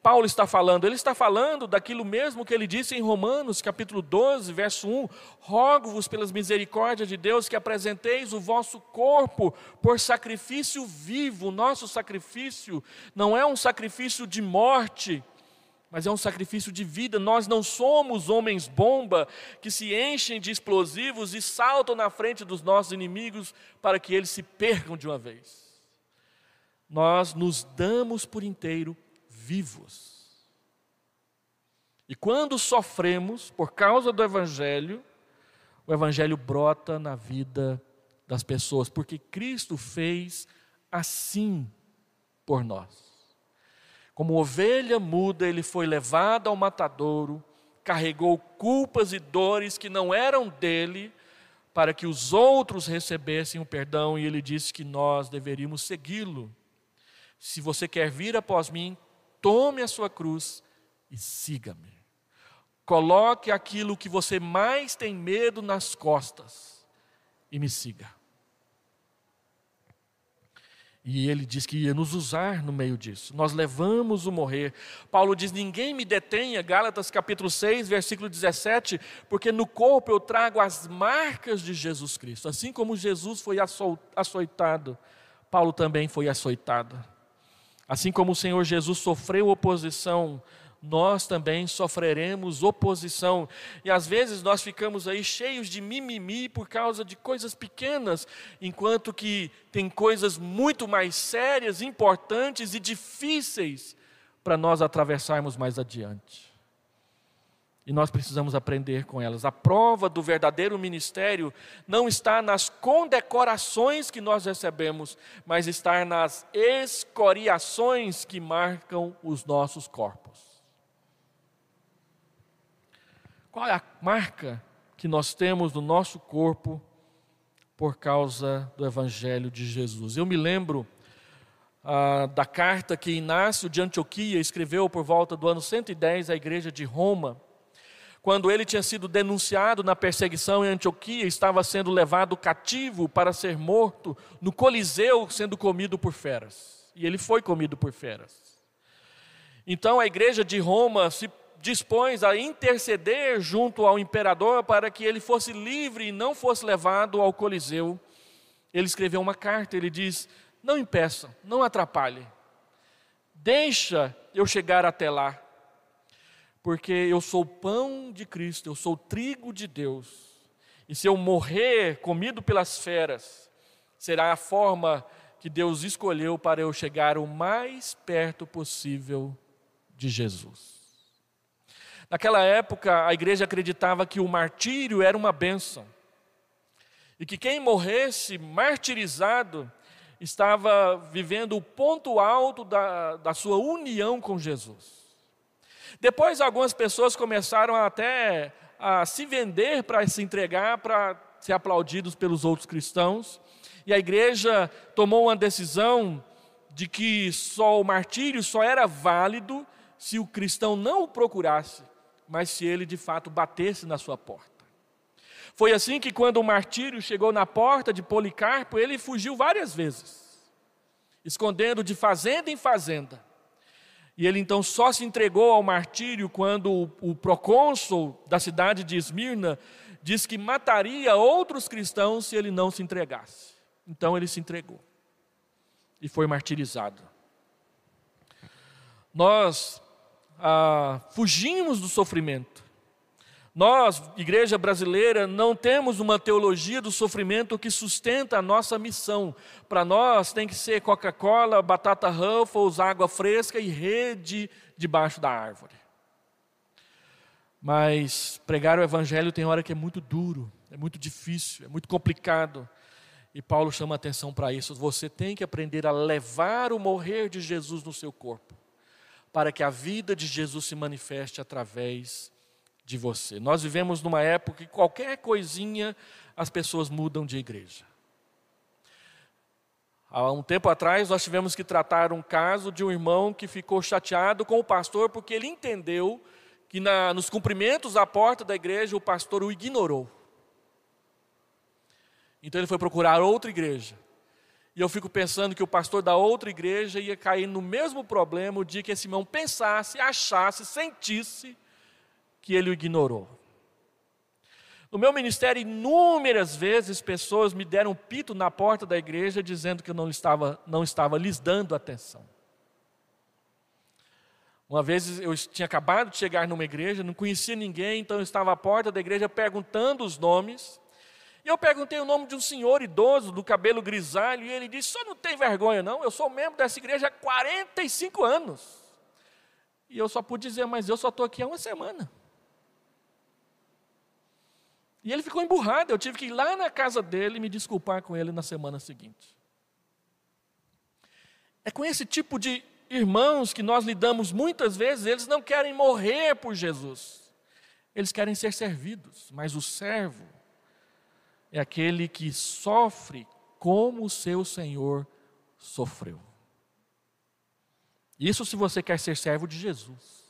Paulo está falando? Ele está falando daquilo mesmo que ele disse em Romanos, capítulo 12, verso 1: Rogo-vos pelas misericórdias de Deus que apresenteis o vosso corpo por sacrifício vivo. O nosso sacrifício não é um sacrifício de morte, mas é um sacrifício de vida. Nós não somos homens bomba que se enchem de explosivos e saltam na frente dos nossos inimigos para que eles se percam de uma vez. Nós nos damos por inteiro vivos. E quando sofremos por causa do Evangelho, o Evangelho brota na vida das pessoas, porque Cristo fez assim por nós. Como ovelha muda, ele foi levado ao matadouro, carregou culpas e dores que não eram dele, para que os outros recebessem o perdão, e ele disse que nós deveríamos segui-lo. Se você quer vir após mim, tome a sua cruz e siga-me. Coloque aquilo que você mais tem medo nas costas e me siga. E ele diz que ia nos usar no meio disso. Nós levamos o morrer. Paulo diz: Ninguém me detenha, Gálatas capítulo 6, versículo 17, porque no corpo eu trago as marcas de Jesus Cristo. Assim como Jesus foi açoitado, Paulo também foi açoitado. Assim como o Senhor Jesus sofreu oposição, nós também sofreremos oposição. E às vezes nós ficamos aí cheios de mimimi por causa de coisas pequenas, enquanto que tem coisas muito mais sérias, importantes e difíceis para nós atravessarmos mais adiante. E nós precisamos aprender com elas. A prova do verdadeiro ministério não está nas condecorações que nós recebemos, mas está nas escoriações que marcam os nossos corpos. Qual é a marca que nós temos no nosso corpo por causa do Evangelho de Jesus? Eu me lembro ah, da carta que Inácio de Antioquia escreveu por volta do ano 110 à igreja de Roma quando ele tinha sido denunciado na perseguição em Antioquia, estava sendo levado cativo para ser morto no Coliseu, sendo comido por feras. E ele foi comido por feras. Então a igreja de Roma se dispôs a interceder junto ao imperador para que ele fosse livre e não fosse levado ao Coliseu. Ele escreveu uma carta, ele diz: Não impeça, não atrapalhe, deixa eu chegar até lá porque eu sou pão de Cristo, eu sou trigo de Deus. E se eu morrer comido pelas feras, será a forma que Deus escolheu para eu chegar o mais perto possível de Jesus. Naquela época, a igreja acreditava que o martírio era uma bênção. E que quem morresse martirizado estava vivendo o ponto alto da, da sua união com Jesus. Depois, algumas pessoas começaram até a se vender para se entregar, para ser aplaudidos pelos outros cristãos. E a igreja tomou uma decisão de que só o martírio só era válido se o cristão não o procurasse, mas se ele de fato batesse na sua porta. Foi assim que, quando o martírio chegou na porta de Policarpo, ele fugiu várias vezes, escondendo de fazenda em fazenda. E ele então só se entregou ao martírio quando o, o procônsul da cidade de Esmirna disse que mataria outros cristãos se ele não se entregasse. Então ele se entregou e foi martirizado. Nós ah, fugimos do sofrimento. Nós, igreja brasileira, não temos uma teologia do sofrimento que sustenta a nossa missão. Para nós tem que ser Coca-Cola, batata Ruffles, água fresca e rede debaixo da árvore. Mas pregar o evangelho tem hora que é muito duro, é muito difícil, é muito complicado. E Paulo chama atenção para isso. Você tem que aprender a levar o morrer de Jesus no seu corpo para que a vida de Jesus se manifeste através de você. Nós vivemos numa época que qualquer coisinha as pessoas mudam de igreja. Há um tempo atrás nós tivemos que tratar um caso de um irmão que ficou chateado com o pastor porque ele entendeu que na, nos cumprimentos à porta da igreja o pastor o ignorou. Então ele foi procurar outra igreja. E eu fico pensando que o pastor da outra igreja ia cair no mesmo problema o dia que esse irmão pensasse, achasse, sentisse que ele o ignorou. No meu ministério, inúmeras vezes pessoas me deram um pito na porta da igreja dizendo que eu não estava, não estava lhes dando atenção. Uma vez eu tinha acabado de chegar numa igreja, não conhecia ninguém, então eu estava à porta da igreja perguntando os nomes. E eu perguntei o nome de um senhor idoso, do cabelo grisalho, e ele disse: Só não tem vergonha, não? Eu sou membro dessa igreja há 45 anos. E eu só pude dizer: Mas eu só estou aqui há uma semana. E ele ficou emburrado, eu tive que ir lá na casa dele e me desculpar com ele na semana seguinte. É com esse tipo de irmãos que nós lidamos muitas vezes, eles não querem morrer por Jesus, eles querem ser servidos, mas o servo é aquele que sofre como o seu Senhor sofreu. Isso se você quer ser servo de Jesus.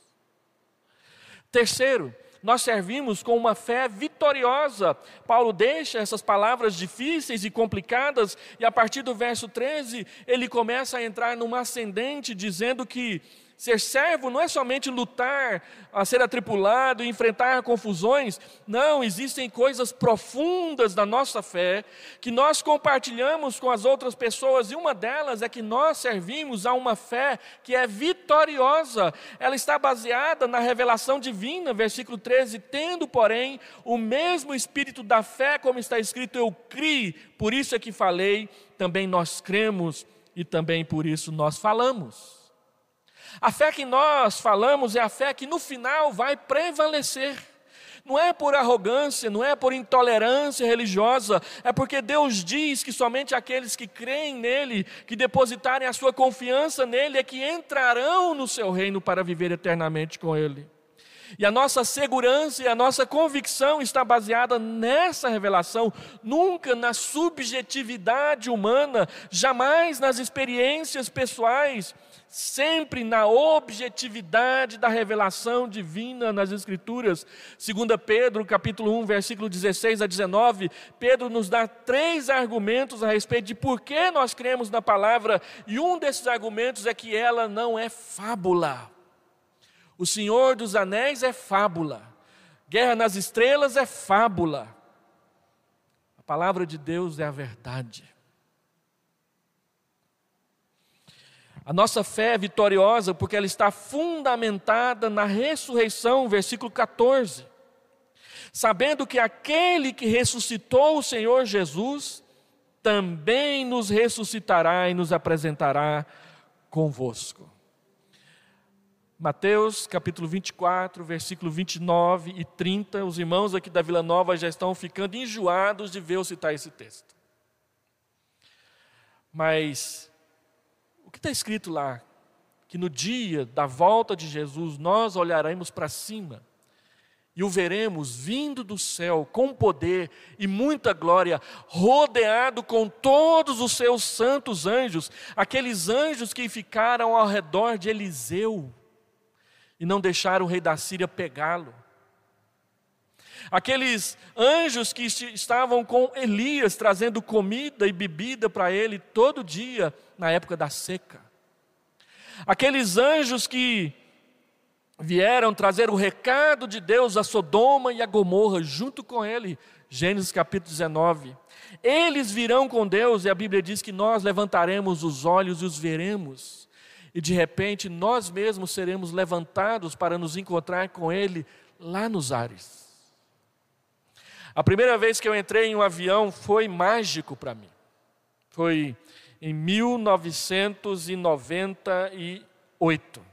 Terceiro, nós servimos com uma fé vitoriosa. Paulo deixa essas palavras difíceis e complicadas, e a partir do verso 13, ele começa a entrar numa ascendente, dizendo que Ser servo não é somente lutar, a ser atripulado, enfrentar confusões. Não, existem coisas profundas da nossa fé que nós compartilhamos com as outras pessoas, e uma delas é que nós servimos a uma fé que é vitoriosa. Ela está baseada na revelação divina, versículo 13: tendo, porém, o mesmo espírito da fé, como está escrito, eu criei, por isso é que falei, também nós cremos e também por isso nós falamos. A fé que nós falamos é a fé que no final vai prevalecer. Não é por arrogância, não é por intolerância religiosa, é porque Deus diz que somente aqueles que creem nele, que depositarem a sua confiança nele, é que entrarão no seu reino para viver eternamente com ele. E a nossa segurança e a nossa convicção está baseada nessa revelação, nunca na subjetividade humana, jamais nas experiências pessoais, sempre na objetividade da revelação divina nas Escrituras. 2 Pedro, capítulo 1, versículo 16 a 19, Pedro nos dá três argumentos a respeito de por que nós cremos na palavra, e um desses argumentos é que ela não é fábula. O Senhor dos Anéis é fábula. Guerra nas Estrelas é fábula. A palavra de Deus é a verdade. A nossa fé é vitoriosa porque ela está fundamentada na ressurreição, versículo 14. Sabendo que aquele que ressuscitou o Senhor Jesus também nos ressuscitará e nos apresentará convosco. Mateus capítulo 24, versículo 29 e 30. Os irmãos aqui da Vila Nova já estão ficando enjoados de ver eu citar esse texto. Mas que está escrito lá? Que no dia da volta de Jesus nós olharemos para cima e o veremos vindo do céu com poder e muita glória, rodeado com todos os seus santos anjos, aqueles anjos que ficaram ao redor de Eliseu e não deixaram o rei da Síria pegá-lo. Aqueles anjos que estavam com Elias trazendo comida e bebida para ele todo dia na época da seca. Aqueles anjos que vieram trazer o recado de Deus a Sodoma e a Gomorra junto com ele. Gênesis capítulo 19. Eles virão com Deus e a Bíblia diz que nós levantaremos os olhos e os veremos. E de repente nós mesmos seremos levantados para nos encontrar com Ele lá nos ares. A primeira vez que eu entrei em um avião foi mágico para mim. Foi em 1998.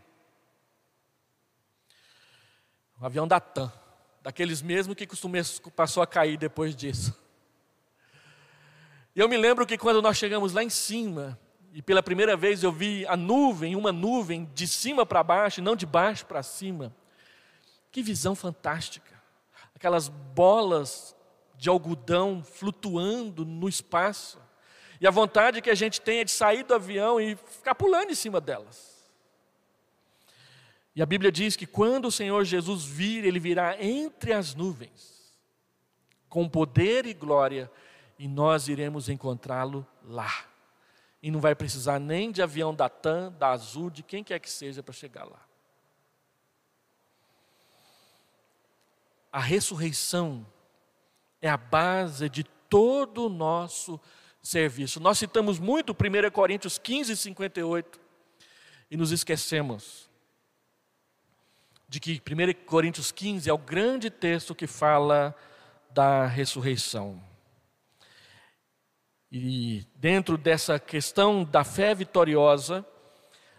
Um avião da TAM, daqueles mesmo que passou a cair depois disso. E eu me lembro que quando nós chegamos lá em cima, e pela primeira vez eu vi a nuvem, uma nuvem de cima para baixo, não de baixo para cima. Que visão fantástica. Aquelas bolas de algodão flutuando no espaço. E a vontade que a gente tem é de sair do avião e ficar pulando em cima delas. E a Bíblia diz que quando o Senhor Jesus vir, ele virá entre as nuvens, com poder e glória, e nós iremos encontrá-lo lá. E não vai precisar nem de avião da TAM, da Azul, de quem quer que seja para chegar lá. A ressurreição é a base de todo o nosso serviço. Nós citamos muito 1 Coríntios 15, 58 e nos esquecemos de que 1 Coríntios 15 é o grande texto que fala da ressurreição. E dentro dessa questão da fé vitoriosa,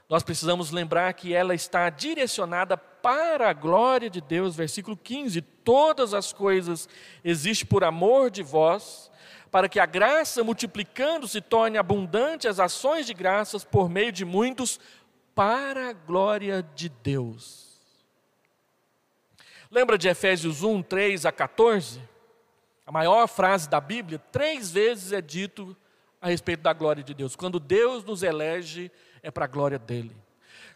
nós precisamos lembrar que ela está direcionada para a glória de Deus, versículo 15: todas as coisas existem por amor de vós, para que a graça multiplicando se torne abundante as ações de graças por meio de muitos, para a glória de Deus. Lembra de Efésios 1, 3 a 14? A maior frase da Bíblia, três vezes é dito a respeito da glória de Deus. Quando Deus nos elege, é para a glória dele.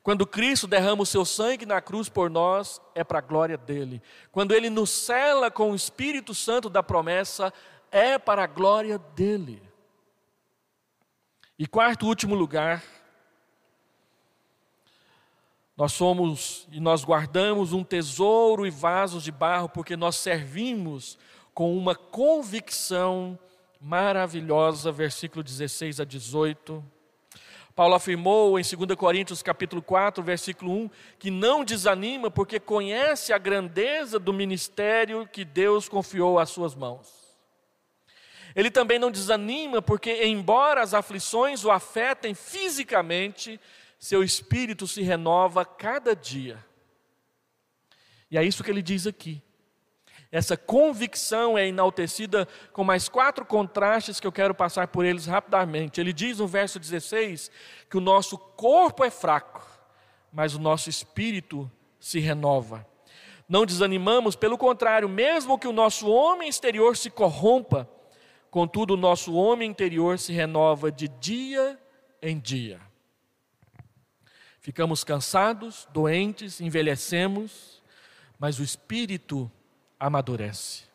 Quando Cristo derrama o seu sangue na cruz por nós, é para a glória dele. Quando ele nos cela com o Espírito Santo da promessa, é para a glória dele. E quarto último lugar, nós somos e nós guardamos um tesouro e vasos de barro porque nós servimos com uma convicção maravilhosa, versículo 16 a 18. Paulo afirmou em 2 Coríntios capítulo 4, versículo 1, que não desanima porque conhece a grandeza do ministério que Deus confiou às suas mãos. Ele também não desanima porque embora as aflições o afetem fisicamente, seu espírito se renova cada dia. E é isso que ele diz aqui. Essa convicção é enaltecida com mais quatro contrastes que eu quero passar por eles rapidamente. Ele diz no verso 16 que o nosso corpo é fraco, mas o nosso espírito se renova. Não desanimamos, pelo contrário, mesmo que o nosso homem exterior se corrompa, contudo o nosso homem interior se renova de dia em dia. Ficamos cansados, doentes, envelhecemos, mas o espírito amadurece.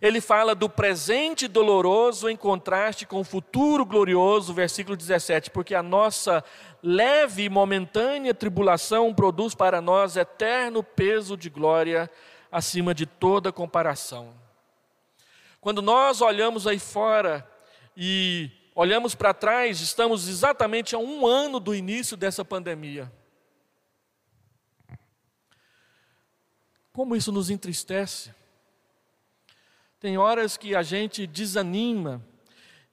Ele fala do presente doloroso em contraste com o futuro glorioso, versículo 17, porque a nossa leve e momentânea tribulação produz para nós eterno peso de glória acima de toda comparação. Quando nós olhamos aí fora e olhamos para trás, estamos exatamente a um ano do início dessa pandemia. Como isso nos entristece. Tem horas que a gente desanima.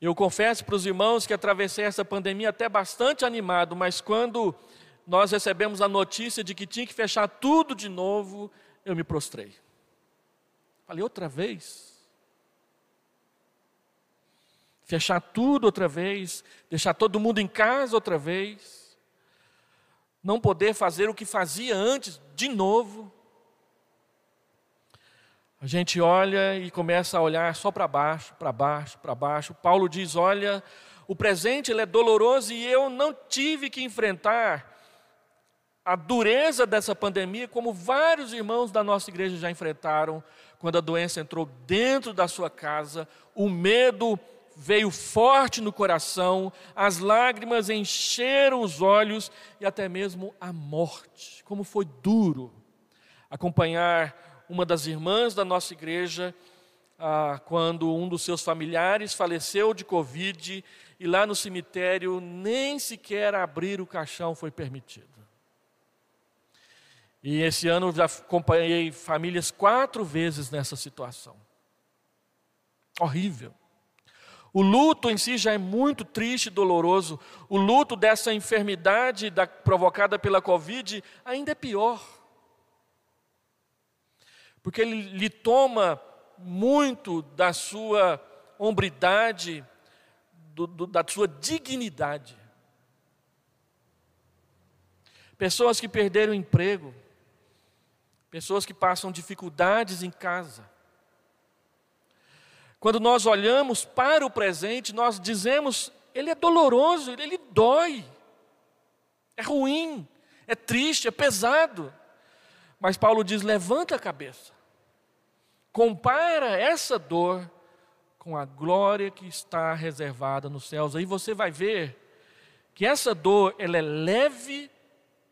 Eu confesso para os irmãos que atravessei essa pandemia até bastante animado, mas quando nós recebemos a notícia de que tinha que fechar tudo de novo, eu me prostrei. Falei, outra vez? Fechar tudo outra vez, deixar todo mundo em casa outra vez, não poder fazer o que fazia antes de novo. A gente olha e começa a olhar só para baixo, para baixo, para baixo. Paulo diz: Olha, o presente é doloroso e eu não tive que enfrentar a dureza dessa pandemia, como vários irmãos da nossa igreja já enfrentaram, quando a doença entrou dentro da sua casa, o medo veio forte no coração, as lágrimas encheram os olhos e até mesmo a morte. Como foi duro acompanhar uma das irmãs da nossa igreja ah, quando um dos seus familiares faleceu de Covid e lá no cemitério nem sequer abrir o caixão foi permitido. E esse ano eu já acompanhei famílias quatro vezes nessa situação. Horrível. O luto em si já é muito triste e doloroso. O luto dessa enfermidade da, provocada pela Covid ainda é pior. Porque ele lhe toma muito da sua hombridade, do, do, da sua dignidade. Pessoas que perderam o emprego, pessoas que passam dificuldades em casa, quando nós olhamos para o presente, nós dizemos, ele é doloroso, ele dói, é ruim, é triste, é pesado. Mas Paulo diz: levanta a cabeça, compara essa dor com a glória que está reservada nos céus. Aí você vai ver que essa dor ela é leve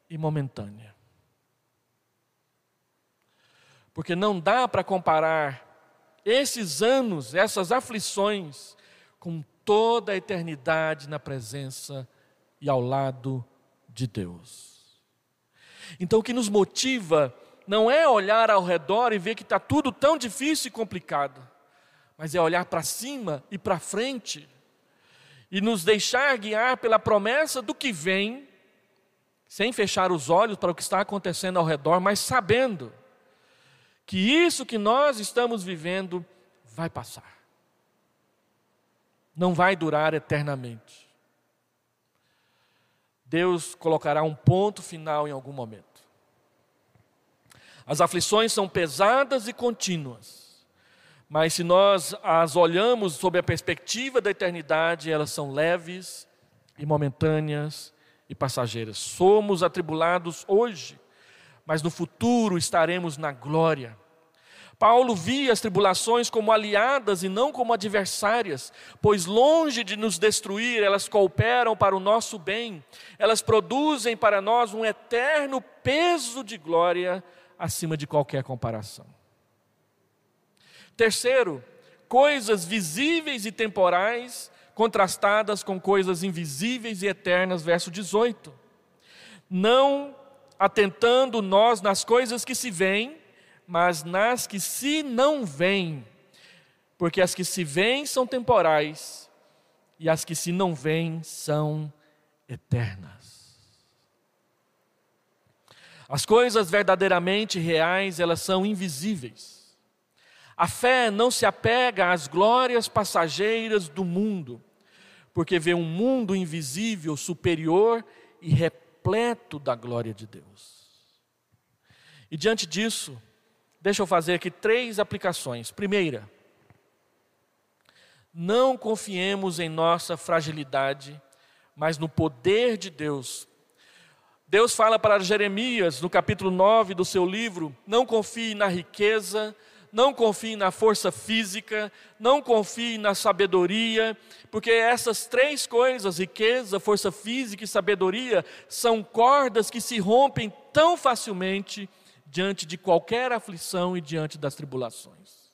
e momentânea. Porque não dá para comparar esses anos, essas aflições, com toda a eternidade na presença e ao lado de Deus. Então, o que nos motiva não é olhar ao redor e ver que está tudo tão difícil e complicado, mas é olhar para cima e para frente e nos deixar guiar pela promessa do que vem, sem fechar os olhos para o que está acontecendo ao redor, mas sabendo que isso que nós estamos vivendo vai passar. Não vai durar eternamente. Deus colocará um ponto final em algum momento. As aflições são pesadas e contínuas, mas se nós as olhamos sob a perspectiva da eternidade, elas são leves e momentâneas e passageiras. Somos atribulados hoje, mas no futuro estaremos na glória. Paulo via as tribulações como aliadas e não como adversárias, pois longe de nos destruir, elas cooperam para o nosso bem, elas produzem para nós um eterno peso de glória acima de qualquer comparação. Terceiro, coisas visíveis e temporais contrastadas com coisas invisíveis e eternas, verso 18. Não atentando nós nas coisas que se veem, mas nas que se não veem, porque as que se veem são temporais e as que se não veem são eternas. As coisas verdadeiramente reais, elas são invisíveis. A fé não se apega às glórias passageiras do mundo, porque vê um mundo invisível, superior e repleto da glória de Deus. E diante disso, deixa eu fazer aqui três aplicações. Primeira, não confiemos em nossa fragilidade, mas no poder de Deus. Deus fala para Jeremias, no capítulo 9 do seu livro: não confie na riqueza, não confie na força física, não confie na sabedoria, porque essas três coisas, riqueza, força física e sabedoria, são cordas que se rompem tão facilmente diante de qualquer aflição e diante das tribulações.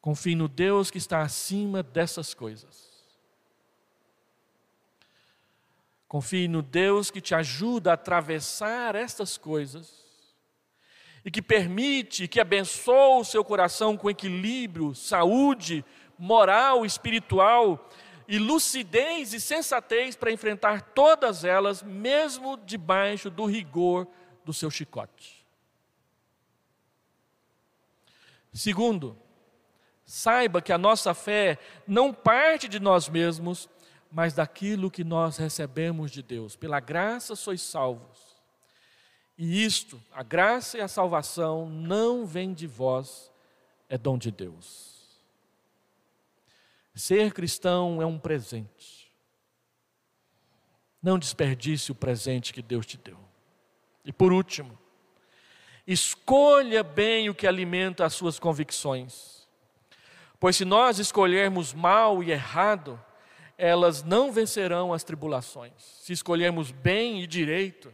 Confie no Deus que está acima dessas coisas. Confie no Deus que te ajuda a atravessar estas coisas e que permite, que abençoa o seu coração com equilíbrio, saúde, moral, espiritual e lucidez e sensatez para enfrentar todas elas, mesmo debaixo do rigor do seu chicote. Segundo, saiba que a nossa fé não parte de nós mesmos, mas daquilo que nós recebemos de Deus. Pela graça sois salvos e isto, a graça e a salvação, não vem de vós, é dom de Deus. Ser cristão é um presente. Não desperdice o presente que Deus te deu. E por último, escolha bem o que alimenta as suas convicções. Pois se nós escolhermos mal e errado, elas não vencerão as tribulações. Se escolhermos bem e direito,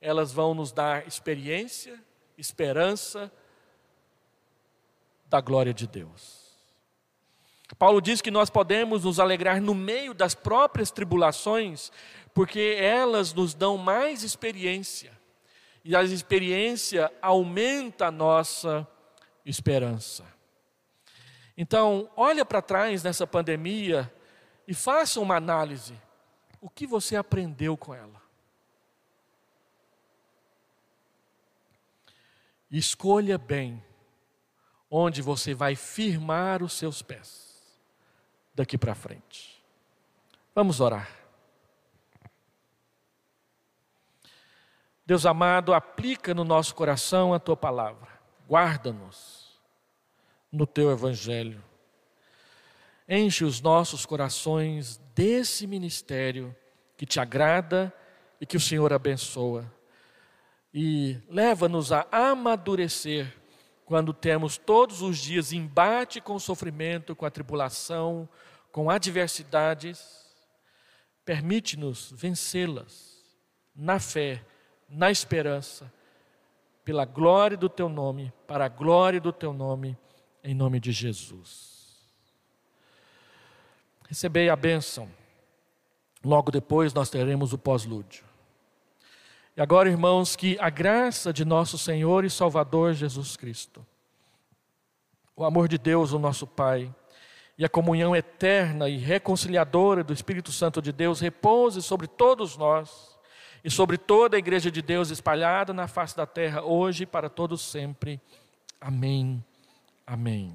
elas vão nos dar experiência, esperança da glória de Deus. Paulo diz que nós podemos nos alegrar no meio das próprias tribulações, porque elas nos dão mais experiência. E a experiência aumenta a nossa esperança. Então, olha para trás nessa pandemia e faça uma análise. O que você aprendeu com ela? Escolha bem onde você vai firmar os seus pés daqui para frente. Vamos orar. Deus amado, aplica no nosso coração a tua palavra. Guarda-nos no teu evangelho. Enche os nossos corações desse ministério que te agrada e que o Senhor abençoa e leva-nos a amadurecer quando temos todos os dias embate com o sofrimento, com a tribulação, com adversidades. Permite-nos vencê-las na fé, na esperança, pela glória do teu nome, para a glória do teu nome, em nome de Jesus. Recebei a bênção. Logo depois nós teremos o pós-lúdio. E agora, irmãos, que a graça de nosso Senhor e Salvador Jesus Cristo, o amor de Deus, o nosso Pai, e a comunhão eterna e reconciliadora do Espírito Santo de Deus repouse sobre todos nós e sobre toda a igreja de Deus espalhada na face da terra, hoje e para todos sempre. Amém. Amém.